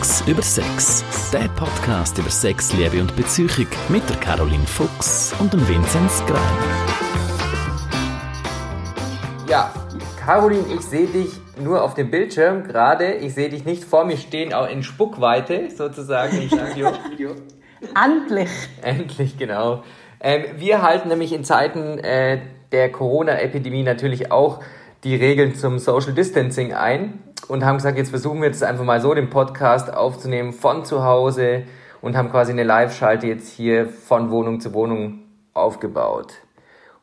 Fuchs über Sex. Der Podcast über Sex, Liebe und Beziehung mit der Caroline Fuchs und dem Vinzenz Grein. Ja, Caroline, ich sehe dich nur auf dem Bildschirm gerade. Ich sehe dich nicht vor mir stehen, auch in Spuckweite sozusagen im Studio. Endlich. Endlich, genau. Ähm, wir halten nämlich in Zeiten äh, der Corona-Epidemie natürlich auch die Regeln zum Social Distancing ein und haben gesagt, jetzt versuchen wir jetzt einfach mal so den Podcast aufzunehmen von zu Hause und haben quasi eine Live-Schalte jetzt hier von Wohnung zu Wohnung aufgebaut.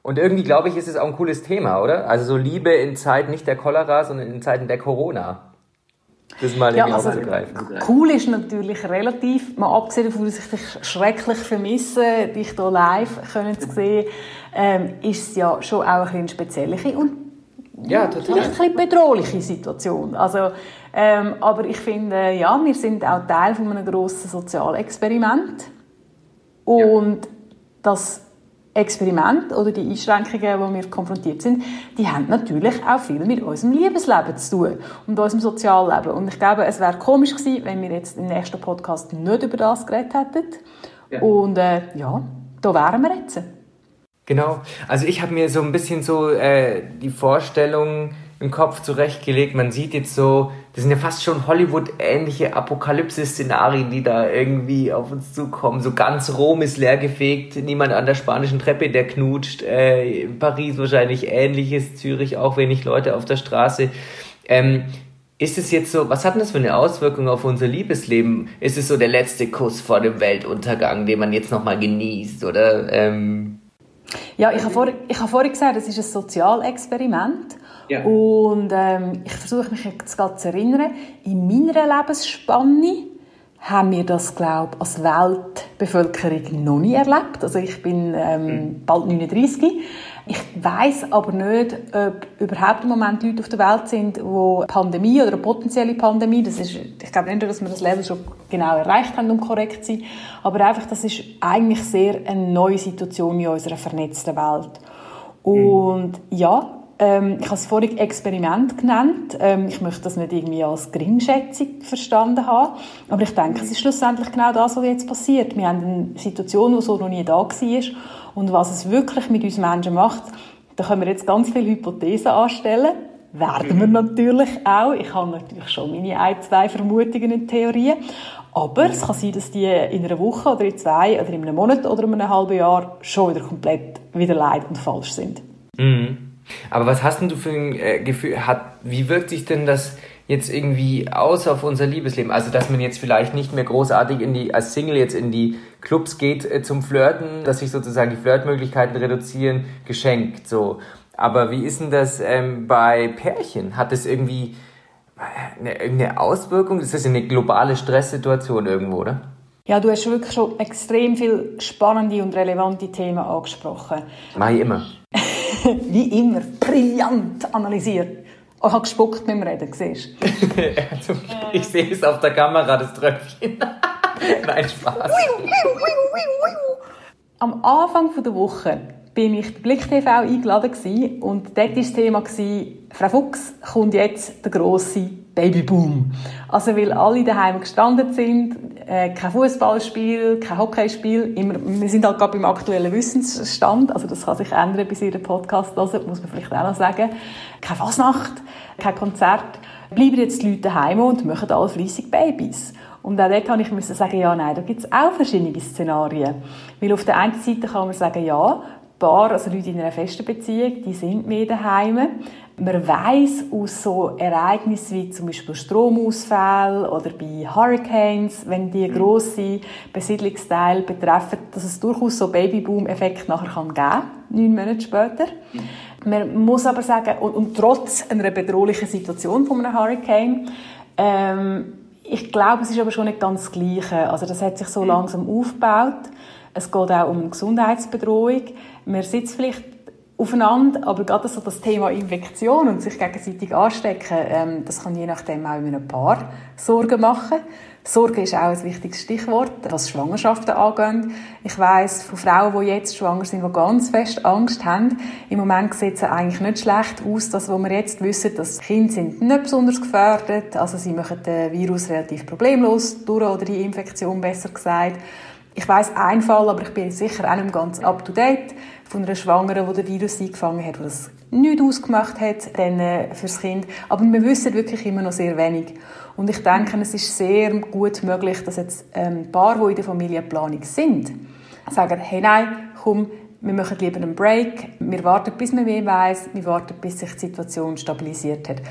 Und irgendwie glaube ich, ist es auch ein cooles Thema, oder? Also so Liebe in Zeiten nicht der Cholera, sondern in Zeiten der Corona. Das mal ja, also, aufzugreifen. Cool ist natürlich relativ, mal abgesehen davon, dass ich dich schrecklich vermisse, dich hier live können zu sehen, ähm, ist es ja schon auch ein bisschen spezielle und ja, total. vielleicht ein bisschen bedrohliche Situation. Also, ähm, aber ich finde, ja, wir sind auch Teil von einem grossen Sozialexperiment und ja. das Experiment oder die Einschränkungen, wo wir konfrontiert sind, die haben natürlich auch viel mit unserem Liebesleben zu tun und unserem Sozialleben. Und ich glaube, es wäre komisch gewesen, wenn wir jetzt im nächsten Podcast nicht über das geredet hätten. Ja. Und äh, ja, da wären wir jetzt. Genau. Also ich habe mir so ein bisschen so äh, die Vorstellung im Kopf zurechtgelegt. Man sieht jetzt so, das sind ja fast schon Hollywood-ähnliche Apokalypse-Szenarien, die da irgendwie auf uns zukommen. So ganz Rom ist leergefegt, niemand an der spanischen Treppe, der knutscht. Äh, Paris wahrscheinlich ähnliches, Zürich auch wenig Leute auf der Straße. Ähm, ist es jetzt so, was hat denn das für eine Auswirkung auf unser Liebesleben? Ist es so der letzte Kuss vor dem Weltuntergang, den man jetzt nochmal genießt? Oder ähm, ja, ich habe, vor, ich habe vorhin gesagt, es ist ein Sozialexperiment. Ja. Und ähm, ich versuche mich jetzt gerade zu erinnern, in meiner Lebensspanne haben wir das, glaube ich, als Weltbevölkerung noch nie erlebt. Also ich bin ähm, mhm. bald 39. Ich weiß aber nicht, ob überhaupt im Moment Leute auf der Welt sind, wo Pandemie oder eine potenzielle Pandemie, das ist, ich glaube nicht, dass wir das Level schon genau erreicht haben, um korrekt zu sein, aber einfach, das ist eigentlich sehr eine neue Situation in unserer vernetzten Welt. Und mhm. ja, ähm, ich habe es vorhin Experiment genannt. Ähm, ich möchte das nicht irgendwie als Geringschätzung verstanden haben. Aber ich denke, es ist schlussendlich genau das, was jetzt passiert. Wir haben eine Situation, die so noch nie da war. Und was es wirklich mit uns Menschen macht, da können wir jetzt ganz viele Hypothesen anstellen. Werden wir natürlich auch. Ich habe natürlich schon meine ein, zwei Vermutungen und Theorien. Aber es kann sein, dass die in einer Woche oder in zwei oder in einem Monat oder in einem halben Jahr schon wieder komplett wieder leid und falsch sind. Mhm. Aber was hast denn du für ein äh, Gefühl? Hat, wie wirkt sich denn das jetzt irgendwie aus auf unser Liebesleben? Also, dass man jetzt vielleicht nicht mehr großartig in die, als Single jetzt in die Clubs geht äh, zum Flirten, dass sich sozusagen die Flirtmöglichkeiten reduzieren, geschenkt, so. Aber wie ist denn das ähm, bei Pärchen? Hat das irgendwie äh, eine, irgendeine Auswirkung? Das ist eine globale Stresssituation irgendwo, oder? Ja, du hast wirklich schon extrem viele spannende und relevante Themen angesprochen. Mach ich immer. wie immer, brillant analysiert. Oh, ich habe gespuckt beim Reden, siehst du? ich sehe es auf der Kamera, das Tröpfchen. Nein, Spaß. Am Anfang der Woche bin ich bei Blick TV eingeladen und dort war das Thema, Frau Fuchs, kommt jetzt der grosse Babyboom. Also weil alle daheim gestrandet sind, äh, kein Fußballspiel, kein Hockeyspiel, immer, wir sind halt gerade beim aktuellen Wissensstand, also das kann sich ändern bis Ihren Podcast hören, muss man vielleicht auch noch sagen. Keine Fasnacht, kein Konzert. Bleiben jetzt die Leute daheim und machen alle fleissig Babys. Und auch dort habe ich müssen sagen, ja, nein, da gibt es auch verschiedene Szenarien. Weil auf der einen Seite kann man sagen, ja, Paar, also Leute in einer festen Beziehung, die sind mehr daheim. Man weiß aus so Ereignissen wie zum Beispiel Stromausfall oder bei Hurricanes, wenn die mhm. grosse Besiedlungsteile betreffen, dass es durchaus so Babyboom-Effekt nachher kann geben, neun Monate später. Mhm. Man muss aber sagen, und, und trotz einer bedrohlichen Situation von einem Hurricane, ähm, ich glaube, es ist aber schon nicht ganz das Gleiche. Also das hat sich so mhm. langsam aufgebaut. Es geht auch um Gesundheitsbedrohung. Man sitzt vielleicht aufeinander, aber gerade so das Thema Infektion und sich gegenseitig anstecken, ähm, das kann je nachdem auch in einem Paar Sorgen machen. Sorge ist auch ein wichtiges Stichwort, was Schwangerschaften angeht. Ich weiß von Frauen, die jetzt schwanger sind, die ganz fest Angst haben. Im Moment sieht es eigentlich nicht schlecht aus, das, was wir jetzt wissen, dass Kinder sind nicht besonders gefährdet, also sie machen den Virus relativ problemlos durch oder die Infektion besser gesagt. Ich weiß einen Fall, aber ich bin sicher auch nicht ganz up to date von einer Schwangeren, die den Virus eingefangen hat, die das nicht ausgemacht hat dann, äh, fürs Kind. Aber wir wissen wirklich immer noch sehr wenig. Und ich denke, es ist sehr gut möglich, dass jetzt ähm, Paar, die in der Familienplanung sind, sagen, hey nein, komm, wir machen lieber einen Break, wir warten, bis man mehr weiß, wir warten, bis sich die Situation stabilisiert hat.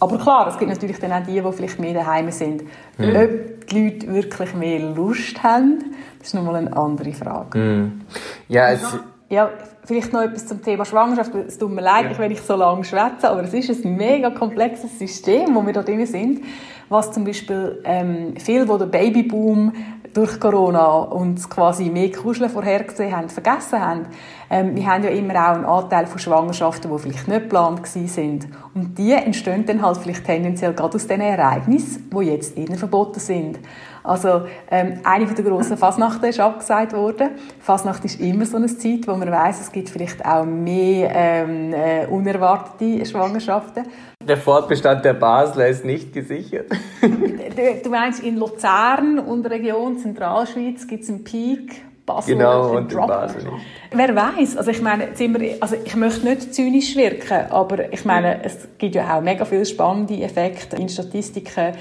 Aber klar, es gibt natürlich dann auch die, die vielleicht mehr daheim sind. Mhm. Ob die Leute wirklich mehr Lust haben, das ist nochmal eine andere Frage. Mhm. Ja, es... Ja, vielleicht noch etwas zum Thema Schwangerschaft. Es tut mir leid, ja. wenn ich so lange schwätze, aber es ist ein mega komplexes System, wo wir da drin sind. Was zum Beispiel ähm, viele, die den Babyboom durch Corona und quasi mehr Kuscheln vorhergesehen haben, vergessen haben. Ähm, wir haben ja immer auch einen Anteil von Schwangerschaften, die vielleicht nicht geplant sind. Und die entstehen dann halt vielleicht tendenziell gerade aus diesen Ereignissen, die jetzt ihnen verboten sind. Also ähm, eine der grossen Fasnachten ist abgesagt worden. Fasnacht ist immer so eine Zeit, wo man weiß, es gibt vielleicht auch mehr ähm, äh, unerwartete Schwangerschaften. Der Fortbestand der Basler ist nicht gesichert. du, meinst, in Luzern und Region Zentralschweiz gibt es einen Peak, Basel genau, und Drop. Basel nicht. Wer weiß? Also ich meine, wir, also ich möchte nicht zynisch wirken, aber ich meine, es gibt ja auch mega viele spannende Effekte in Statistiken,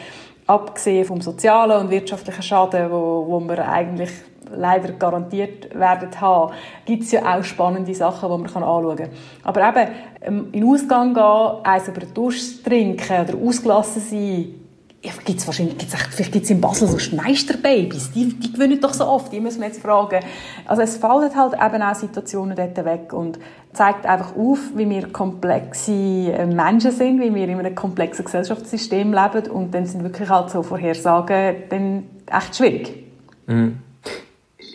abgesehen vom sozialen und wirtschaftlichen Schaden, wo, wo wir eigentlich leider garantiert werden haben, gibt es ja auch spannende Sachen, die man anschauen kann. Aber eben, ähm, in den Ausgang gehen, eins über den Dusch trinken oder ausgelassen sein, ja, gibt's wahrscheinlich, gibt's vielleicht gibt es in Basel so Schneisterbabys, die, die gewinnen doch so oft, die müssen wir jetzt fragen. Also es fallen halt eben auch Situationen dort weg und zeigt einfach auf, wie wir komplexe äh, Menschen sind, wie wir in einem komplexen Gesellschaftssystem leben und dann sind wirklich halt so Vorhersagen dann echt schwierig. Mhm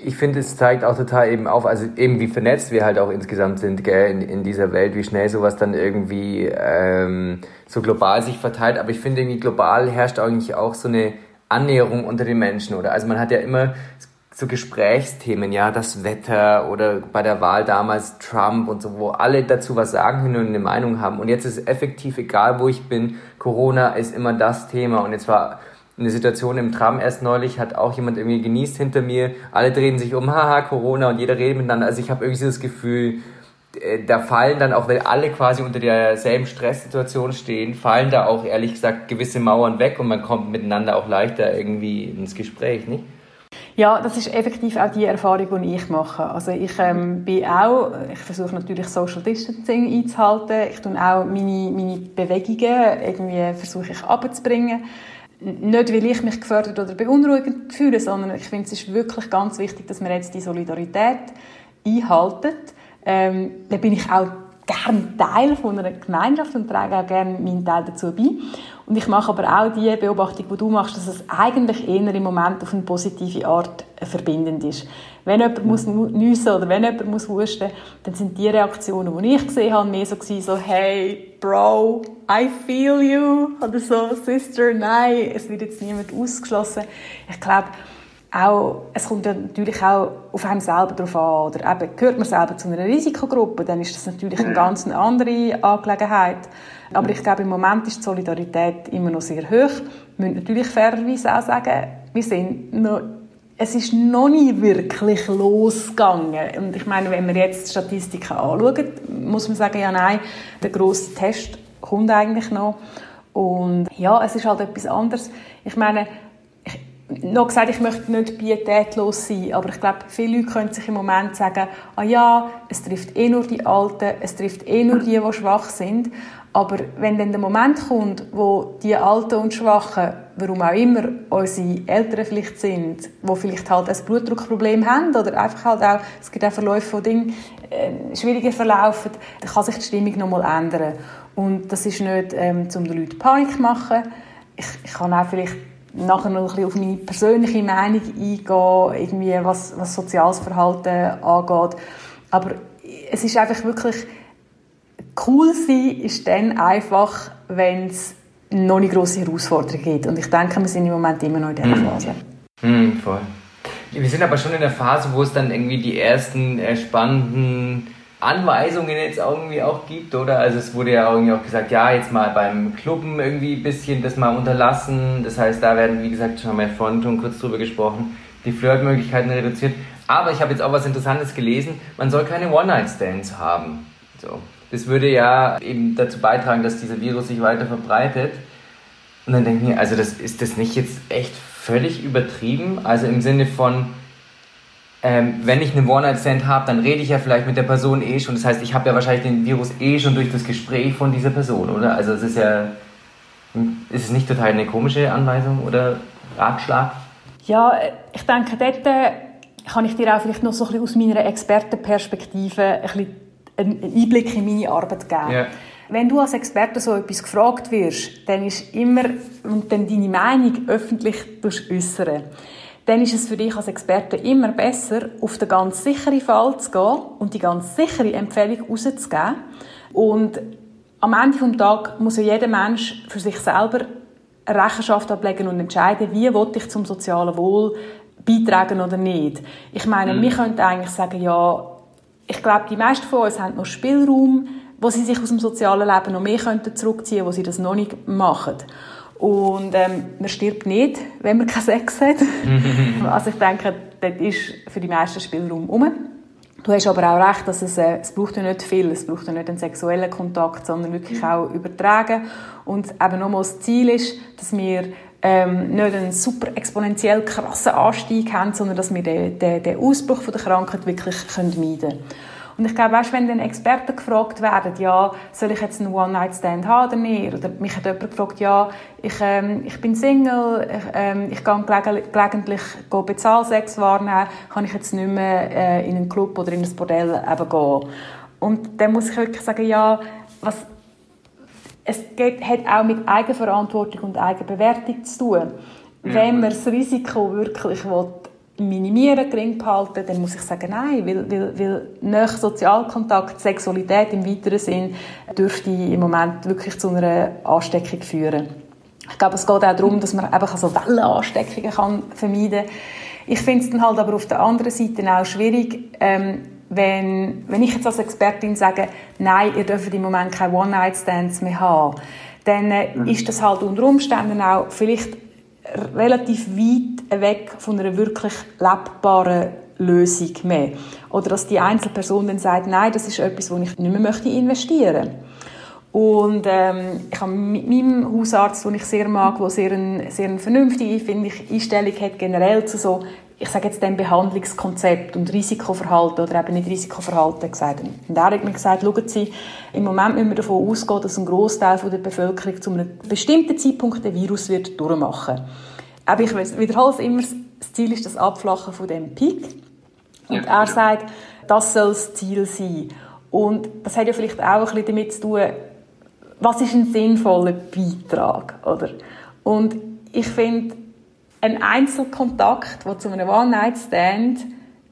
ich finde, es zeigt auch total eben auf, also eben wie vernetzt wir halt auch insgesamt sind gell, in, in dieser Welt, wie schnell sowas dann irgendwie ähm, so global sich verteilt. Aber ich finde irgendwie global herrscht eigentlich auch so eine Annäherung unter den Menschen, oder? Also man hat ja immer so Gesprächsthemen, ja, das Wetter oder bei der Wahl damals Trump und so, wo alle dazu was sagen können und eine Meinung haben. Und jetzt ist effektiv egal, wo ich bin, Corona ist immer das Thema. Und jetzt war eine Situation im Tram erst neulich, hat auch jemand irgendwie genießt hinter mir, alle drehen sich um, haha, Corona und jeder redet miteinander. Also ich habe irgendwie das Gefühl, äh, da fallen dann auch, weil alle quasi unter derselben Stresssituation stehen, fallen da auch ehrlich gesagt gewisse Mauern weg und man kommt miteinander auch leichter irgendwie ins Gespräch, nicht? Ja, das ist effektiv auch die Erfahrung, die ich mache. Also ich ähm, bin auch, ich versuche natürlich Social Distancing einzuhalten. Ich tue auch meine, meine Bewegungen irgendwie versuche ich abzubringen nicht, weil ich mich gefördert oder beunruhigend fühle, sondern ich finde, es ist wirklich ganz wichtig, dass wir jetzt die Solidarität einhalten. Ähm, da bin ich auch gerne Teil von einer Gemeinschaft und trage auch gerne meinen Teil dazu bei. Und ich mache aber auch die Beobachtung, die du machst, dass es eigentlich eher im Moment auf eine positive Art verbindend ist. Wenn jemand muss nüssen oder wenn jemand muss husten, dann sind die Reaktionen, die ich gesehen habe, mehr so gewesen, so hey, Bro, I feel you oder so, Sister, nein, es wird jetzt niemand ausgeschlossen. Ich glaube, auch, es kommt ja natürlich auch auf einem selber drauf an, oder eben, gehört man selber zu einer Risikogruppe, dann ist das natürlich eine ganz andere Angelegenheit. Aber ich glaube, im Moment ist die Solidarität immer noch sehr hoch. Wir müssen natürlich fairerweise auch sagen, wir sind noch, es ist noch nie wirklich losgegangen. Und ich meine, wenn wir jetzt die Statistiken anschauen, muss man sagen, ja nein, der grosse Test kommt eigentlich noch. Und ja, es ist halt etwas anderes. Ich meine, noch gesagt, ich möchte nicht pietätlos sein, aber ich glaube, viele Leute können sich im Moment sagen, ah ja, es trifft eh nur die Alten, es trifft eh nur die, die schwach sind. Aber wenn dann der Moment kommt, wo die Alten und Schwachen, warum auch immer unsere Eltern vielleicht sind, wo vielleicht halt ein Blutdruckproblem haben oder einfach halt auch, es gibt auch Verläufe von Dingen, äh, schwieriger verlaufen, dann kann sich die Stimmung nochmal ändern. Und das ist nicht, ähm, um den Leuten Panik zu machen. Ich, ich kann auch vielleicht nachher noch ein bisschen auf meine persönliche Meinung eingehen, irgendwie was, was soziales Verhalten angeht. Aber es ist einfach wirklich cool sein ist dann einfach, wenn es noch nicht grosse Herausforderungen gibt. Und ich denke, wir sind im Moment immer noch in dieser mhm. Phase. Mm, voll. Wir sind aber schon in der Phase, wo es dann irgendwie die ersten äh, spannenden Anweisungen jetzt irgendwie auch gibt, oder? Also es wurde ja irgendwie auch gesagt, ja, jetzt mal beim Clubben irgendwie ein bisschen das mal unterlassen. Das heißt, da werden, wie gesagt, schon wir vorhin schon kurz drüber gesprochen, die Flirtmöglichkeiten reduziert. Aber ich habe jetzt auch was Interessantes gelesen, man soll keine One-Night-Stands haben. So. Das würde ja eben dazu beitragen, dass dieser Virus sich weiter verbreitet. Und dann denke ich mir, also das, ist das nicht jetzt echt völlig übertrieben? Also im Sinne von, ähm, wenn ich einen One-Night-Stand habe, dann rede ich ja vielleicht mit der Person eh schon. Das heißt, ich habe ja wahrscheinlich den Virus eh schon durch das Gespräch von dieser Person, oder? Also es ist ja, ist es nicht total eine komische Anweisung oder Ratschlag? Ja, ich denke, dort äh, kann ich dir auch vielleicht noch so ein bisschen aus meiner Expertenperspektive ein bisschen einen Einblick in meine Arbeit geben. Yeah. Wenn du als Experte so etwas gefragt wirst, dann ist immer, und dann deine Meinung öffentlich äußern dann ist es für dich als Experte immer besser, auf den ganz sicheren Fall zu gehen und die ganz sichere Empfehlung rauszugeben. Und am Ende des Tages muss ja jeder Mensch für sich selber eine Rechenschaft ablegen und entscheiden, wie will ich zum sozialen Wohl beitragen oder nicht. Ich meine, mhm. wir könnten eigentlich sagen, ja, ich glaube, die meisten von uns haben noch Spielraum, wo sie sich aus dem sozialen Leben noch mehr könnten zurückziehen, wo sie das noch nicht machen. Und ähm, man stirbt nicht, wenn man keinen Sex hat. also ich denke, dort ist für die meisten Spielraum um. Du hast aber auch recht, dass es, äh, es braucht ja nicht viel, es braucht ja nicht einen sexuellen Kontakt, sondern wirklich auch übertragen. Und eben nochmal das Ziel ist, dass wir ähm, nicht einen super exponentiell krassen Anstieg haben, sondern dass wir den, den, den Ausbruch von der Krankheit wirklich können meiden können. Und ich glaube, weißt, wenn dann Experten gefragt werden, ja, soll ich jetzt einen One-Night-Stand haben oder nicht? Oder mich hat jemand gefragt, ja, ich, ähm, ich bin Single, ich, ähm, ich gehe gelegentlich Bezahlsex wahrnehmen, kann ich jetzt nicht mehr äh, in einen Club oder in ein Bordell eben gehen. Und dann muss ich wirklich sagen, ja, was, es geht, hat auch mit Eigenverantwortung und Eigenbewertung zu tun. Ja. Wenn man das Risiko wirklich will, minimieren, gering behalten, dann muss ich sagen, nein, weil, weil, weil nach Sozialkontakt, Sexualität im weiteren Sinn dürfte im Moment wirklich zu einer Ansteckung führen. Ich glaube, es geht auch darum, dass man eben so Wellenansteckungen kann vermeiden kann. Ich finde es dann halt aber auf der anderen Seite auch schwierig, ähm, wenn, wenn ich jetzt als Expertin sage, nein, ihr dürft im Moment keine One-Night-Stands mehr haben, dann äh, mhm. ist das halt unter Umständen auch vielleicht relativ weit weg von einer wirklich lebbaren Lösung mehr. Oder dass die Einzelperson dann sagt, nein, das ist etwas, wo ich nicht mehr möchte investieren und ähm, ich habe mit meinem Hausarzt, den ich sehr mag, der sehr, ein, sehr eine vernünftige finde ich, Einstellung hat, generell zu so, ich sage jetzt dem Behandlungskonzept und Risikoverhalten oder eben nicht Risikoverhalten gesagt. Und er hat mir gesagt, schauen Sie, im Moment müssen wir davon ausgehen, dass ein Großteil der Bevölkerung zu einem bestimmten Zeitpunkt den Virus wird durchmachen. Aber ich wiederhole es immer, das Ziel ist das Abflachen von dem Peak. Und ja, er sagt, das soll das Ziel sein. Und das hat ja vielleicht auch ein bisschen damit zu tun, was ist ein sinnvoller Beitrag, oder? Und ich finde, ein Einzelkontakt, der zu einem One-Night-Stand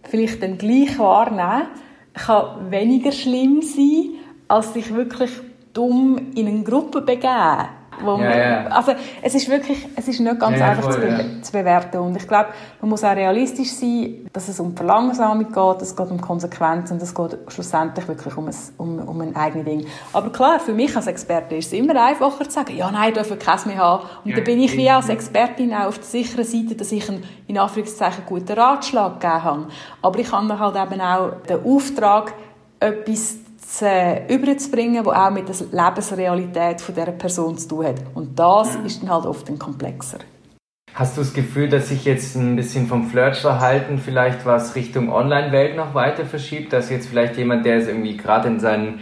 vielleicht dann gleich wahrnehmen, kann weniger schlimm sein, als sich wirklich dumm in eine Gruppe begeben. Wo ja, ja. Also es ist wirklich, es ist nicht ganz ja, einfach voll, zu, be zu, bewerten und ich glaube, man muss auch realistisch sein, dass es um Verlangsamung geht, es geht um Konsequenzen und es geht schlussendlich wirklich um ein, um, um ein eigenes Ding. Aber klar, für mich als Experte ist es immer einfacher zu sagen, ja nein, dürfen keins mehr haben und dann bin ich wie als Expertin auch auf der sicheren Seite, dass ich einen, in Anführungszeichen, guten Ratschlag gegeben habe. Aber ich habe mir halt eben auch den Auftrag, etwas zu, überzubringen, wo auch mit der Lebensrealität von dieser Person zu tun hat. Und das ist dann halt oft ein komplexer. Hast du das Gefühl, dass sich jetzt ein bisschen vom Flirtverhalten vielleicht was Richtung Online-Welt noch weiter verschiebt? Dass jetzt vielleicht jemand, der es irgendwie gerade in seinen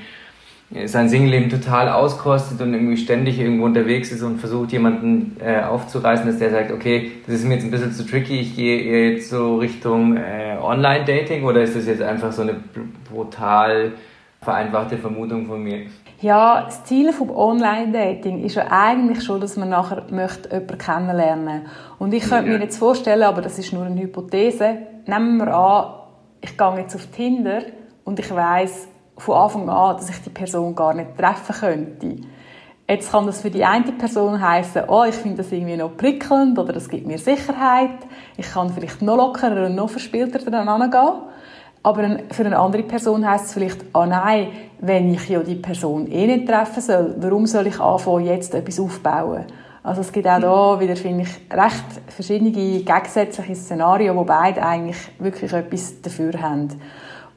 sein Singleleben total auskostet und irgendwie ständig irgendwo unterwegs ist und versucht, jemanden äh, aufzureißen, dass der sagt, okay, das ist mir jetzt ein bisschen zu tricky, ich gehe jetzt so Richtung äh, Online-Dating oder ist das jetzt einfach so eine brutal vereinfachte Vermutung von mir. Ja, das Ziel vom Online-Dating ist ja eigentlich schon, dass man nachher möchte jemanden kennenlernen Und ich könnte mir jetzt vorstellen, aber das ist nur eine Hypothese, nehmen wir an, ich gehe jetzt auf Tinder und ich weiß von Anfang an, dass ich die Person gar nicht treffen könnte. Jetzt kann das für die eine Person heißen, oh, ich finde das irgendwie noch prickelnd oder das gibt mir Sicherheit. Ich kann vielleicht noch lockerer und noch verspielter daran gehen. Aber für eine andere Person heißt es vielleicht, ah nein, wenn ich ja die Person eh nicht treffen soll, warum soll ich anfangen, jetzt etwas aufbauen? Also es gibt auch da wieder, finde ich, recht verschiedene gegensätzliche Szenarien, wo beide eigentlich wirklich etwas dafür haben.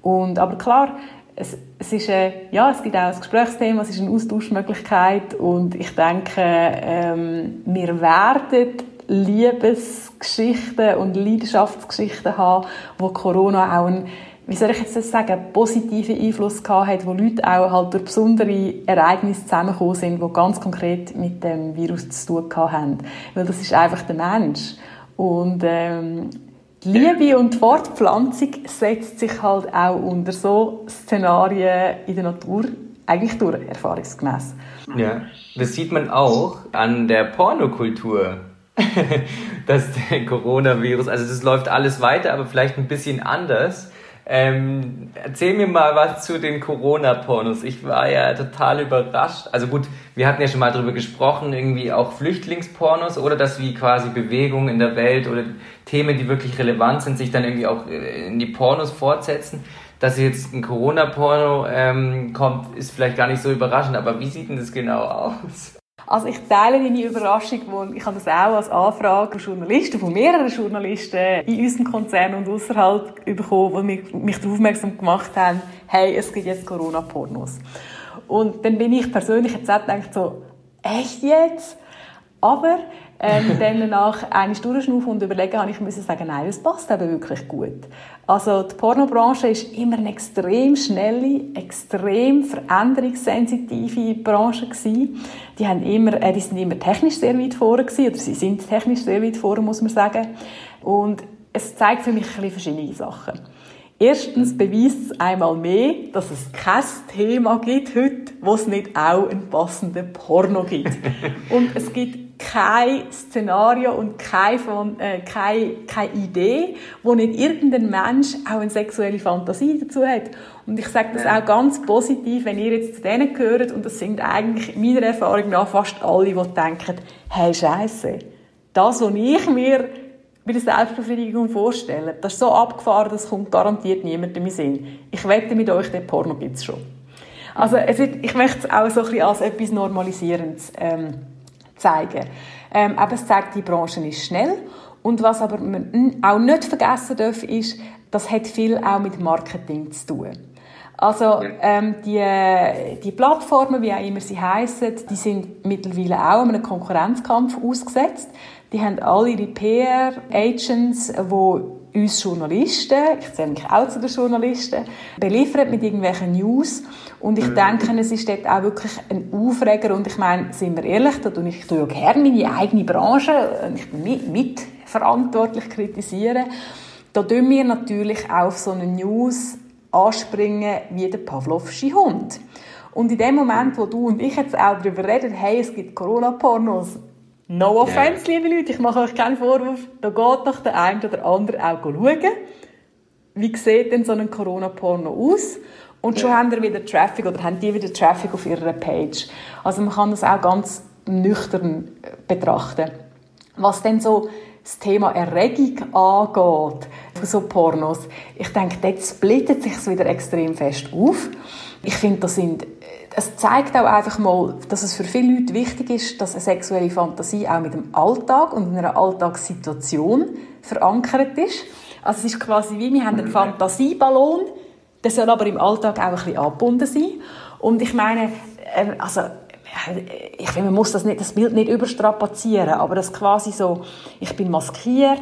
Und, aber klar, es, es, ist, äh, ja, es gibt auch ein Gesprächsthema, es ist eine Austauschmöglichkeit und ich denke, ähm, wir werden Liebesgeschichten und Leidenschaftsgeschichten haben, wo Corona auch ein wie soll ich jetzt das sagen, positiven Einfluss gehabt hat, wo Leute auch halt durch besondere Ereignisse zusammengekommen sind, die ganz konkret mit dem Virus zu tun haben. Weil das ist einfach der Mensch. Und ähm, die Liebe und die Fortpflanzung setzt sich halt auch unter so Szenarien in der Natur eigentlich durch, erfahrungsgemäß. Ja, das sieht man auch an der Pornokultur. dass der Coronavirus, also das läuft alles weiter, aber vielleicht ein bisschen anders. Ähm, erzähl mir mal was zu den Corona-Pornos. Ich war ja total überrascht. Also gut, wir hatten ja schon mal darüber gesprochen, irgendwie auch Flüchtlingspornos oder dass wie quasi Bewegungen in der Welt oder Themen, die wirklich relevant sind, sich dann irgendwie auch äh, in die Pornos fortsetzen. Dass jetzt ein Corona-Porno ähm, kommt, ist vielleicht gar nicht so überraschend, aber wie sieht denn das genau aus? Also ich teile deine Überraschung, wo ich habe das auch als Anfrage von Journalisten, von mehreren Journalisten in unserem Konzern und außerhalb bekommen, die mich darauf aufmerksam gemacht haben, hey, es gibt jetzt Corona-Pornos. Und dann bin ich persönlich jetzt auch gedacht so, echt jetzt? Aber ähm, dann nach einer durchschnaufen und überlegen, habe ich müssen sagen, nein, das passt eben wirklich gut. Also die Pornobranche ist immer eine extrem schnelle, extrem veränderungssensitive Branche gewesen. Die haben immer, äh, die sind immer technisch sehr weit vorne gewesen, oder sie sind technisch sehr weit vorne, muss man sagen. Und es zeigt für mich ein bisschen verschiedene Sachen. Erstens beweist es einmal mehr, dass es kein Thema gibt heute, wo es nicht auch einen passenden Porno gibt. Und es gibt kein Szenario und keine, äh, keine, keine Idee, wo nicht irgendein Mensch auch eine sexuelle Fantasie dazu hat. Und ich sage das auch ganz positiv, wenn ihr jetzt zu denen gehört, und das sind eigentlich meiner Erfahrung nach fast alle, die denken, hey Scheiße, das, was ich mir bei der Selbstbefriedigung vorstelle, das ist so abgefahren, das kommt garantiert niemand in Sinn. Ich wette mit euch, den Porno gibt es schon. Also es wird, ich möchte es auch so ein bisschen als etwas Normalisierendes ähm, zeigen. Ähm, aber es zeigt, die Branche ist schnell. Und was aber man auch nicht vergessen darf, ist, das hat viel auch mit Marketing zu tun. Also ähm, die, die Plattformen, wie auch immer sie heißen, die sind mittlerweile auch einem Konkurrenzkampf ausgesetzt. Die haben alle ihre PR-Agents, die uns Journalisten, ich zähle mich auch zu den Journalisten, beliefert mit irgendwelchen News. Und ich mhm. denke, es ist dort auch wirklich ein Aufreger. Und ich meine, sind wir ehrlich, da tue ich tue ja gerne meine eigene Branche, ich bin mit, mitverantwortlich kritisieren. Da tun wir natürlich auf so eine News anspringen wie der Pavlovsche Hund. Und in dem Moment, wo du und ich jetzt auch darüber reden, hey, es gibt Corona-Pornos, No offense, yeah. liebe Leute, ich mache euch keinen Vorwurf. Da geht doch der eine oder andere auch schauen. Wie sieht denn so ein Corona-Porno aus? Und schon yeah. haben wir wieder Traffic oder haben die wieder Traffic auf ihrer Page. Also man kann das auch ganz nüchtern äh, betrachten. Was denn so das Thema Erregung angeht, so Pornos, ich denke, dort splittet sich wieder extrem fest auf. Ich finde, das sind es zeigt auch einfach mal, dass es für viele Leute wichtig ist, dass eine sexuelle Fantasie auch mit dem Alltag und einer Alltagssituation verankert ist. Also es ist quasi wie, wir haben einen Fantasieballon, der soll aber im Alltag auch ein bisschen angebunden sein. Und ich meine, ähm, also ich finde, man muss das, nicht, das Bild nicht überstrapazieren, aber das quasi so, ich bin maskiert,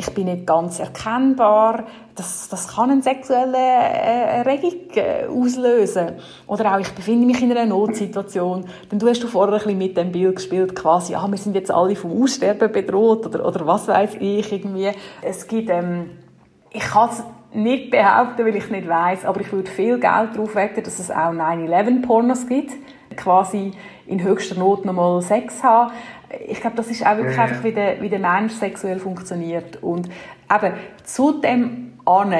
ich bin nicht ganz erkennbar. Das, das kann eine sexuelle äh, Erregung äh, auslösen. Oder auch, ich befinde mich in einer Notsituation. Dann du hast du vorher ein bisschen mit dem Bild gespielt, quasi, ah, wir sind jetzt alle vom Aussterben bedroht oder, oder was weiß ich irgendwie. Es gibt, ähm, ich kann es nicht behaupten, weil ich nicht weiß, aber ich würde viel Geld darauf wetten, dass es auch 9-11-Pornos gibt. Quasi in höchster Not nochmal Sex haben ich glaube, das ist auch wirklich ja. einfach, wie der, wie der Mensch sexuell funktioniert. Und eben, zu dem an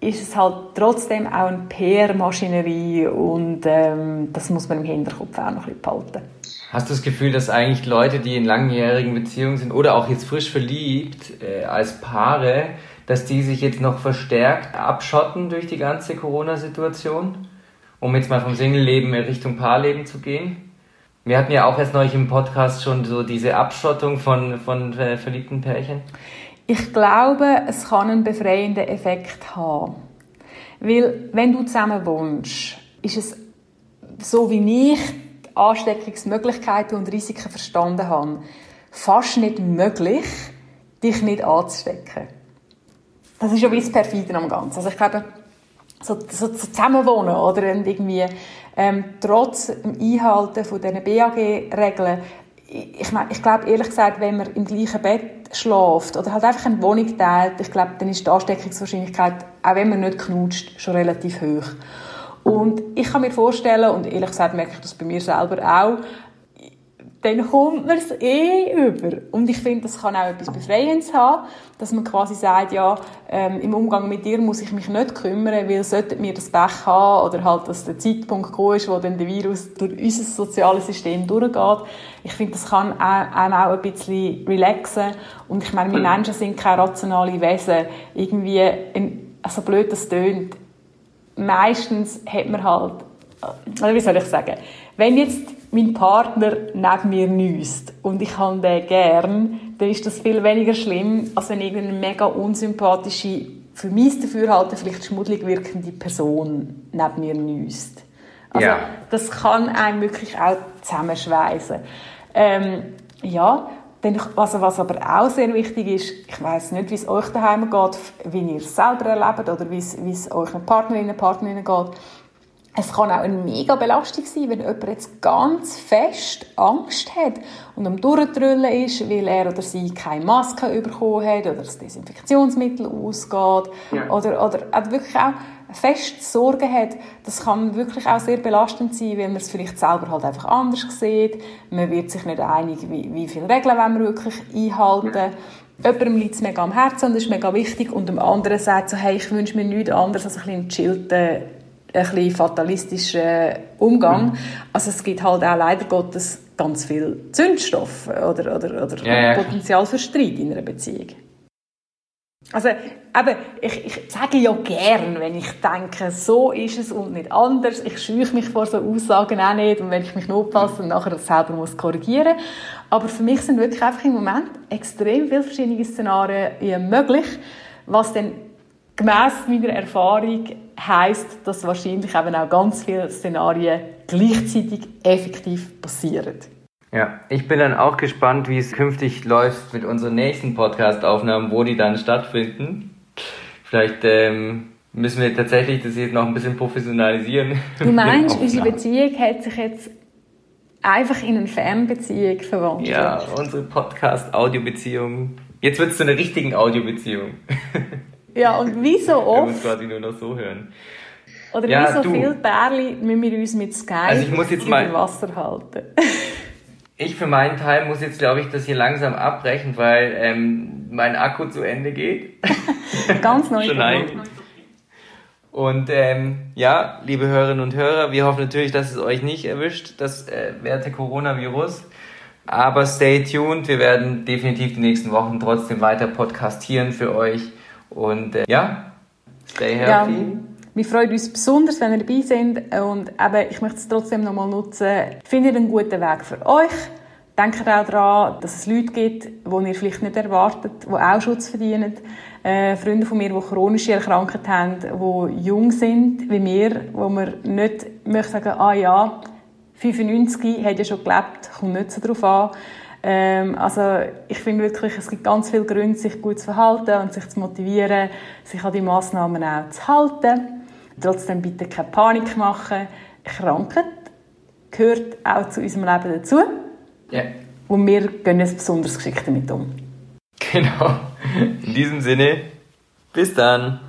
ist es halt trotzdem auch eine PR-Maschinerie und ähm, das muss man im Hinterkopf auch noch ein bisschen behalten. Hast du das Gefühl, dass eigentlich Leute, die in langjährigen Beziehungen sind oder auch jetzt frisch verliebt äh, als Paare, dass die sich jetzt noch verstärkt abschotten durch die ganze Corona-Situation, um jetzt mal vom Single-Leben Richtung Paarleben zu gehen? Wir hatten ja auch erst neulich im Podcast schon so diese Abschottung von, von äh, verliebten Pärchen. Ich glaube, es kann einen befreienden Effekt haben. Weil, wenn du zusammen wohnst, ist es so wie ich Ansteckungsmöglichkeiten und Risiken verstanden habe, fast nicht möglich, dich nicht anzustecken. Das ist ja wie das Perfide am Ganzen. Also ich glaube, so, so, zusammenwohnen oder irgendwie ähm, trotz dem Einhalten von diesen BAG-Regeln ich, mein, ich glaube ehrlich gesagt, wenn man im gleichen Bett schläft oder halt einfach eine Wohnung teilt, ich glaube, dann ist die Ansteckungswahrscheinlichkeit, auch wenn man nicht knutscht, schon relativ hoch. Und ich kann mir vorstellen, und ehrlich gesagt merke ich das bei mir selber auch, dann kommt man es eh über. Und ich finde, das kann auch etwas Befreiendes haben, dass man quasi sagt, ja, ähm, im Umgang mit dir muss ich mich nicht kümmern, weil sollte mir das Pech haben oder halt, dass der Zeitpunkt gekommen ist, wo dann der Virus durch unser soziales System durchgeht. Ich finde, das kann auch, auch ein bisschen relaxen. Und ich meine, wir Menschen sind keine rationalen Wesen. Irgendwie, in, also blöd das tönt, meistens hat man halt, oder wie soll ich sagen, wenn jetzt mein Partner neben mir nüsst und ich habe den gern, dann ist das viel weniger schlimm, als wenn irgendeine mega unsympathische, für mein Dafürhalten vielleicht schmuddelig wirkende Person neben mir nüsst. Also, ja. das kann einem wirklich auch zusammenschweißen. Ähm, ja, dann, also was aber auch sehr wichtig ist, ich weiß nicht, wie es euch daheim geht, wie ihr es selber erlebt oder wie es, wie es euren Partnerinnen und Partnerinnen geht. Es kann auch eine mega Belastung sein, wenn jemand jetzt ganz fest Angst hat und am Durchdrüllen ist, weil er oder sie keine Maske bekommen hat oder das Desinfektionsmittel ausgeht ja. oder, oder wirklich auch fest Sorgen hat. Das kann wirklich auch sehr belastend sein, weil man es vielleicht selber halt einfach anders sieht. Man wird sich nicht einig, wie, wie viele Regeln man wirklich einhalten ja. Jemandem liegt es mega am Herzen und das ist mega wichtig und dem anderen sagt so, hey, ich wünsche mir nichts anderes als ein bisschen chillten ein bisschen fatalistischen Umgang. Mhm. Also es gibt halt auch leider Gottes ganz viel Zündstoff oder, oder, oder ja. Potenzial für Streit in einer Beziehung. Also, eben, ich, ich sage ja gern, wenn ich denke, so ist es und nicht anders. Ich scheue mich vor so Aussagen auch nicht und wenn ich mich notfalls und nachher das selber muss korrigieren. Aber für mich sind wirklich einfach im Moment extrem viele verschiedene Szenarien möglich, was dann gemäss meiner Erfahrung heißt, dass wahrscheinlich eben auch ganz viele Szenarien gleichzeitig effektiv passieren. Ja, ich bin dann auch gespannt, wie es künftig läuft mit unseren nächsten Podcast-Aufnahmen, wo die dann stattfinden. Vielleicht ähm, müssen wir tatsächlich das jetzt noch ein bisschen professionalisieren. Du meinst, unsere Beziehung hat sich jetzt einfach in eine Fernbeziehung verwandelt? Ja, unsere Podcast-Audiobeziehung. Jetzt wird es zu einer richtigen Audiobeziehung. Ja, und wie so oft... Wir müssen quasi nur noch so hören. Oder ja, wie so du. viele Bärli müssen wir uns mit Skype also ich muss jetzt mal, Wasser halten. ich für meinen Teil muss jetzt, glaube ich, das hier langsam abbrechen, weil ähm, mein Akku zu Ende geht. Ganz neu. Und ähm, ja, liebe Hörerinnen und Hörer, wir hoffen natürlich, dass es euch nicht erwischt, das äh, werte Coronavirus. Aber stay tuned, wir werden definitiv die nächsten Wochen trotzdem weiter podcastieren für euch. Und äh, ja, stay healthy. Ja. Wir freuen uns besonders, wenn ihr dabei seid. Und eben, ich möchte es trotzdem nochmal nutzen. Findet einen guten Weg für euch. Denkt auch daran, dass es Leute gibt, die ihr vielleicht nicht erwartet, die auch Schutz verdienen. Äh, Freunde von mir, die chronische Erkrankungen haben, die jung sind, wie wir, wo man nicht möchte sagen, ah ja, 95 hat ja schon gelebt, kommt nicht so darauf an. Ähm, also ich finde wirklich, es gibt ganz viele Gründe, sich gut zu verhalten und sich zu motivieren, sich an die Massnahmen auch zu halten. Trotzdem bitte keine Panik machen. Krankheit gehört auch zu unserem Leben dazu. Yeah. Und wir gehen es besonders geschickt damit um. Genau. In diesem Sinne, bis dann.